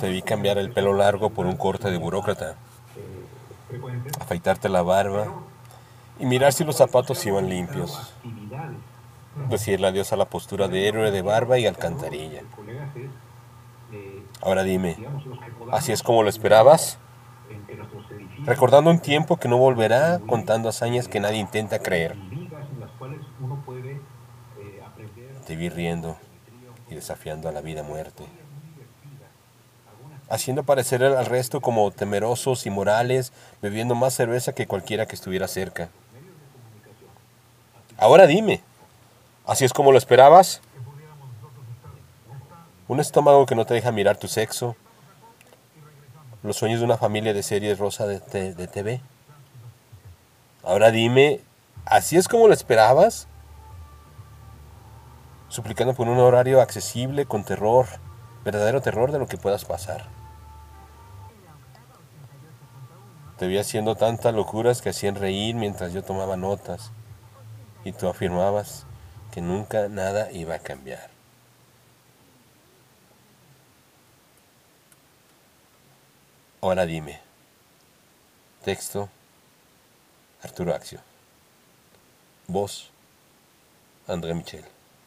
Te vi cambiar el pelo largo por un corte de burócrata, afeitarte la barba y mirar si los zapatos iban limpios. Decirle adiós a la postura de héroe de barba y alcantarilla. Ahora dime, ¿así es como lo esperabas? Recordando un tiempo que no volverá, contando hazañas que nadie intenta creer. Te vi riendo y desafiando a la vida muerte. Haciendo parecer al resto como temerosos y morales, bebiendo más cerveza que cualquiera que estuviera cerca. Ahora dime, ¿así es como lo esperabas? Un estómago que no te deja mirar tu sexo. Los sueños de una familia de series rosa de, de TV. Ahora dime, ¿así es como lo esperabas? Suplicando por un horario accesible, con terror, verdadero terror de lo que puedas pasar. Te vi haciendo tantas locuras que hacían reír mientras yo tomaba notas y tú afirmabas que nunca nada iba a cambiar. Ahora dime. Texto. Arturo Axio. Voz. André Michel.